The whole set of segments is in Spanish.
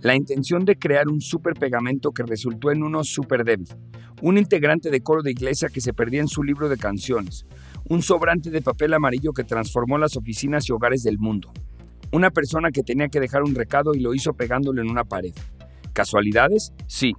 la intención de crear un super pegamento que resultó en uno super débil, un integrante de coro de iglesia que se perdía en su libro de canciones, un sobrante de papel amarillo que transformó las oficinas y hogares del mundo, una persona que tenía que dejar un recado y lo hizo pegándolo en una pared. ¿Casualidades? Sí.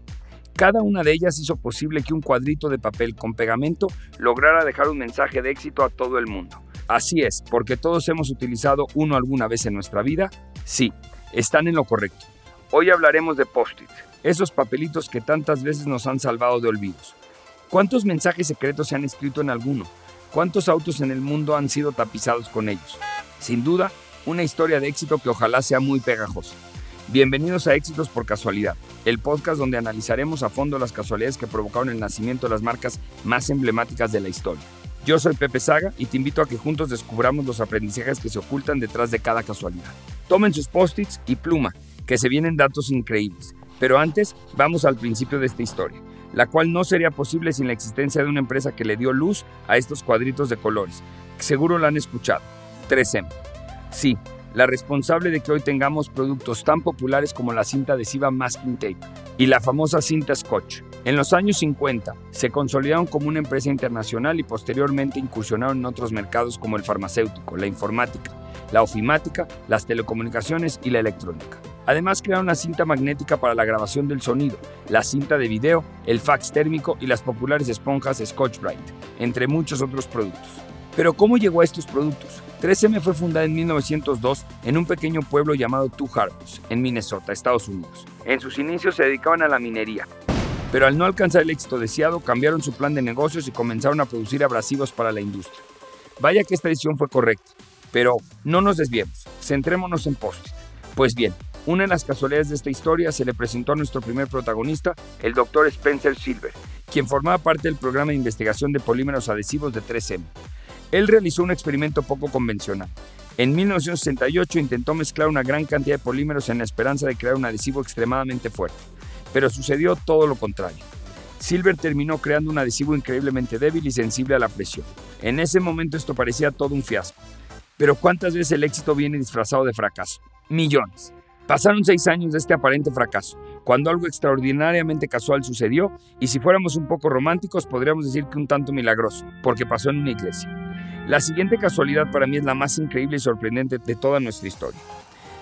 Cada una de ellas hizo posible que un cuadrito de papel con pegamento lograra dejar un mensaje de éxito a todo el mundo. Así es, porque todos hemos utilizado uno alguna vez en nuestra vida. Sí, están en lo correcto. Hoy hablaremos de post-it, esos papelitos que tantas veces nos han salvado de olvidos. ¿Cuántos mensajes secretos se han escrito en alguno? ¿Cuántos autos en el mundo han sido tapizados con ellos? Sin duda, una historia de éxito que ojalá sea muy pegajosa. Bienvenidos a Éxitos por Casualidad, el podcast donde analizaremos a fondo las casualidades que provocaron el nacimiento de las marcas más emblemáticas de la historia. Yo soy Pepe Saga y te invito a que juntos descubramos los aprendizajes que se ocultan detrás de cada casualidad. Tomen sus post-its y pluma, que se vienen datos increíbles. Pero antes, vamos al principio de esta historia, la cual no sería posible sin la existencia de una empresa que le dio luz a estos cuadritos de colores. Seguro la han escuchado. 3M. Sí, la responsable de que hoy tengamos productos tan populares como la cinta adhesiva Masking Tape y la famosa cinta Scotch. En los años 50 se consolidaron como una empresa internacional y posteriormente incursionaron en otros mercados como el farmacéutico, la informática, la ofimática, las telecomunicaciones y la electrónica. Además crearon la cinta magnética para la grabación del sonido, la cinta de video, el fax térmico y las populares esponjas Scotch Brite, entre muchos otros productos. Pero ¿cómo llegó a estos productos? 3M fue fundada en 1902 en un pequeño pueblo llamado Two Harbors, en Minnesota, Estados Unidos. En sus inicios se dedicaban a la minería, pero al no alcanzar el éxito deseado cambiaron su plan de negocios y comenzaron a producir abrasivos para la industria. Vaya que esta decisión fue correcta, pero no nos desviemos, centrémonos en post Pues bien, una de las casualidades de esta historia se le presentó a nuestro primer protagonista, el doctor Spencer Silver, quien formaba parte del programa de investigación de polímeros adhesivos de 3M. Él realizó un experimento poco convencional. En 1968 intentó mezclar una gran cantidad de polímeros en la esperanza de crear un adhesivo extremadamente fuerte, pero sucedió todo lo contrario. Silver terminó creando un adhesivo increíblemente débil y sensible a la presión. En ese momento esto parecía todo un fiasco. Pero ¿cuántas veces el éxito viene disfrazado de fracaso? Millones. Pasaron seis años de este aparente fracaso, cuando algo extraordinariamente casual sucedió, y si fuéramos un poco románticos podríamos decir que un tanto milagroso, porque pasó en una iglesia. La siguiente casualidad para mí es la más increíble y sorprendente de toda nuestra historia.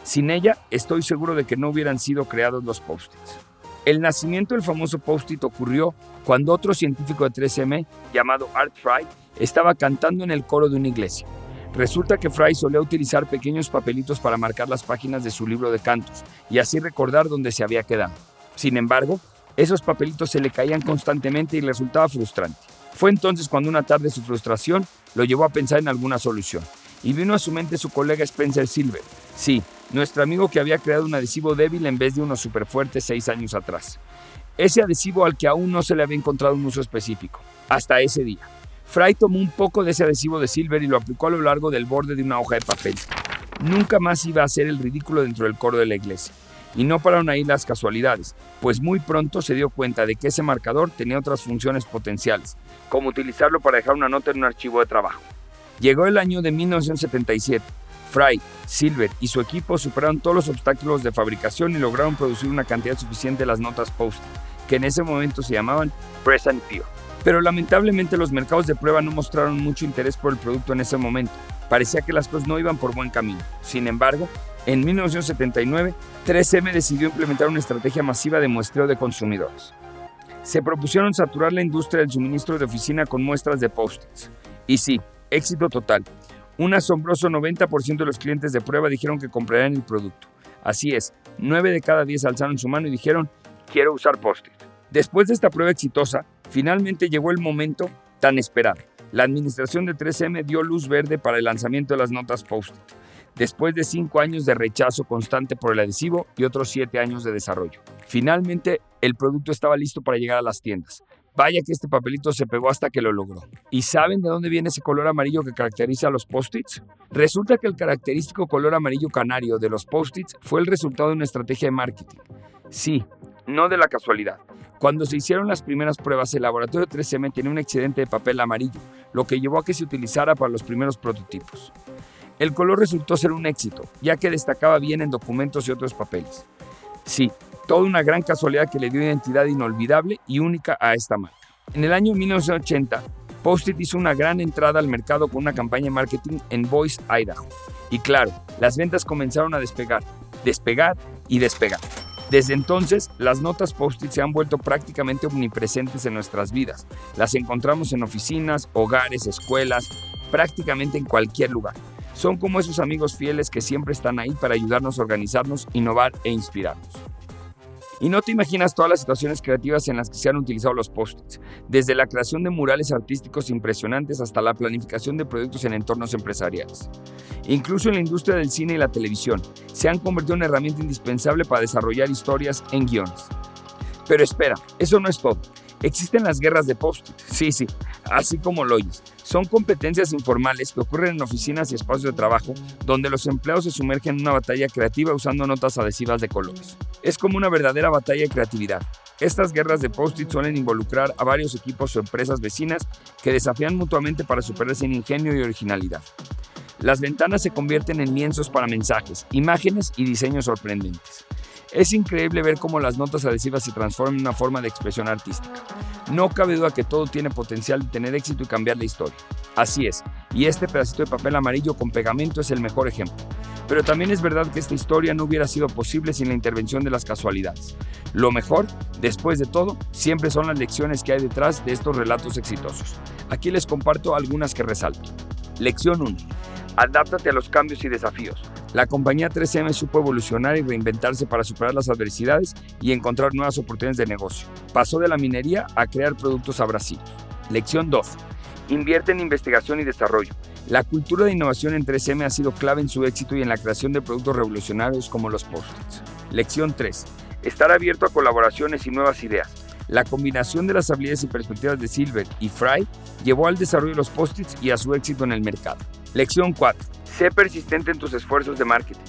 Sin ella, estoy seguro de que no hubieran sido creados los post-its. El nacimiento del famoso post-it ocurrió cuando otro científico de 3M, llamado Art Fry, estaba cantando en el coro de una iglesia. Resulta que Fry solía utilizar pequeños papelitos para marcar las páginas de su libro de cantos y así recordar dónde se había quedado. Sin embargo, esos papelitos se le caían constantemente y le resultaba frustrante. Fue entonces cuando una tarde su frustración lo llevó a pensar en alguna solución. Y vino a su mente su colega Spencer Silver. Sí, nuestro amigo que había creado un adhesivo débil en vez de uno súper fuerte seis años atrás. Ese adhesivo al que aún no se le había encontrado un uso específico. Hasta ese día. Fry tomó un poco de ese adhesivo de Silver y lo aplicó a lo largo del borde de una hoja de papel. Nunca más iba a hacer el ridículo dentro del coro de la iglesia. Y no pararon ahí las casualidades, pues muy pronto se dio cuenta de que ese marcador tenía otras funciones potenciales, como utilizarlo para dejar una nota en un archivo de trabajo. Llegó el año de 1977. Fry, Silver y su equipo superaron todos los obstáculos de fabricación y lograron producir una cantidad suficiente de las notas post, que en ese momento se llamaban Press and Pure. Pero lamentablemente los mercados de prueba no mostraron mucho interés por el producto en ese momento. Parecía que las cosas no iban por buen camino. Sin embargo, en 1979, 3M decidió implementar una estrategia masiva de muestreo de consumidores. Se propusieron saturar la industria del suministro de oficina con muestras de post-its. Y sí, éxito total. Un asombroso 90% de los clientes de prueba dijeron que comprarían el producto. Así es, 9 de cada 10 alzaron su mano y dijeron, quiero usar post-it. Después de esta prueba exitosa, Finalmente llegó el momento tan esperado. La administración de 3M dio luz verde para el lanzamiento de las notas Post-it, después de cinco años de rechazo constante por el adhesivo y otros siete años de desarrollo. Finalmente, el producto estaba listo para llegar a las tiendas. Vaya que este papelito se pegó hasta que lo logró. ¿Y saben de dónde viene ese color amarillo que caracteriza a los post-its? Resulta que el característico color amarillo canario de los post-its fue el resultado de una estrategia de marketing. Sí, no de la casualidad. Cuando se hicieron las primeras pruebas, el laboratorio 3M tenía un excedente de papel amarillo, lo que llevó a que se utilizara para los primeros prototipos. El color resultó ser un éxito, ya que destacaba bien en documentos y otros papeles. Sí, toda una gran casualidad que le dio identidad inolvidable y única a esta marca. En el año 1980, Post-it hizo una gran entrada al mercado con una campaña de marketing en Boise, Idaho. Y claro, las ventas comenzaron a despegar, despegar y despegar. Desde entonces, las notas post-it se han vuelto prácticamente omnipresentes en nuestras vidas. Las encontramos en oficinas, hogares, escuelas, prácticamente en cualquier lugar. Son como esos amigos fieles que siempre están ahí para ayudarnos a organizarnos, innovar e inspirarnos. Y no te imaginas todas las situaciones creativas en las que se han utilizado los post-its, desde la creación de murales artísticos impresionantes hasta la planificación de proyectos en entornos empresariales. Incluso en la industria del cine y la televisión, se han convertido en una herramienta indispensable para desarrollar historias en guiones. Pero espera, eso no es todo. Existen las guerras de post-it, sí, sí, así como lo. Son competencias informales que ocurren en oficinas y espacios de trabajo donde los empleados se sumergen en una batalla creativa usando notas adhesivas de colores. Es como una verdadera batalla de creatividad. Estas guerras de post-it suelen involucrar a varios equipos o empresas vecinas que desafían mutuamente para superarse en ingenio y originalidad. Las ventanas se convierten en lienzos para mensajes, imágenes y diseños sorprendentes. Es increíble ver cómo las notas adhesivas se transforman en una forma de expresión artística. No cabe duda que todo tiene potencial de tener éxito y cambiar la historia. Así es, y este pedacito de papel amarillo con pegamento es el mejor ejemplo. Pero también es verdad que esta historia no hubiera sido posible sin la intervención de las casualidades. Lo mejor, después de todo, siempre son las lecciones que hay detrás de estos relatos exitosos. Aquí les comparto algunas que resalto. Lección 1. Adáptate a los cambios y desafíos. La compañía 3M supo evolucionar y reinventarse para superar las adversidades y encontrar nuevas oportunidades de negocio. Pasó de la minería a crear productos abrasivos. Lección 2. Invierte en investigación y desarrollo. La cultura de innovación en 3M ha sido clave en su éxito y en la creación de productos revolucionarios como los post-its. Lección 3. Estar abierto a colaboraciones y nuevas ideas. La combinación de las habilidades y perspectivas de Silver y Fry llevó al desarrollo de los post-its y a su éxito en el mercado. Lección 4. Sé persistente en tus esfuerzos de marketing.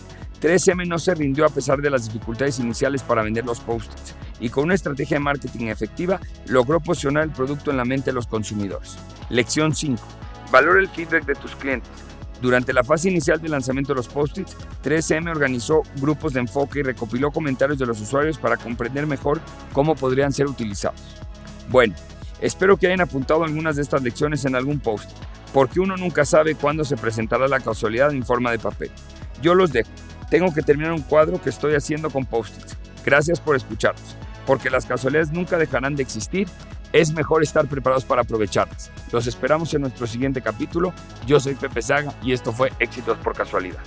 3M no se rindió a pesar de las dificultades iniciales para vender los post-its y con una estrategia de marketing efectiva logró posicionar el producto en la mente de los consumidores. Lección 5. Valora el feedback de tus clientes. Durante la fase inicial del lanzamiento de los post-its, 3M organizó grupos de enfoque y recopiló comentarios de los usuarios para comprender mejor cómo podrían ser utilizados. Bueno, espero que hayan apuntado algunas de estas lecciones en algún post, porque uno nunca sabe cuándo se presentará la casualidad en forma de papel. Yo los dejo. Tengo que terminar un cuadro que estoy haciendo con post-its. Gracias por escucharnos, porque las casualidades nunca dejarán de existir es mejor estar preparados para aprovecharlas. Los esperamos en nuestro siguiente capítulo. Yo soy Pepe Saga y esto fue Éxitos por Casualidad.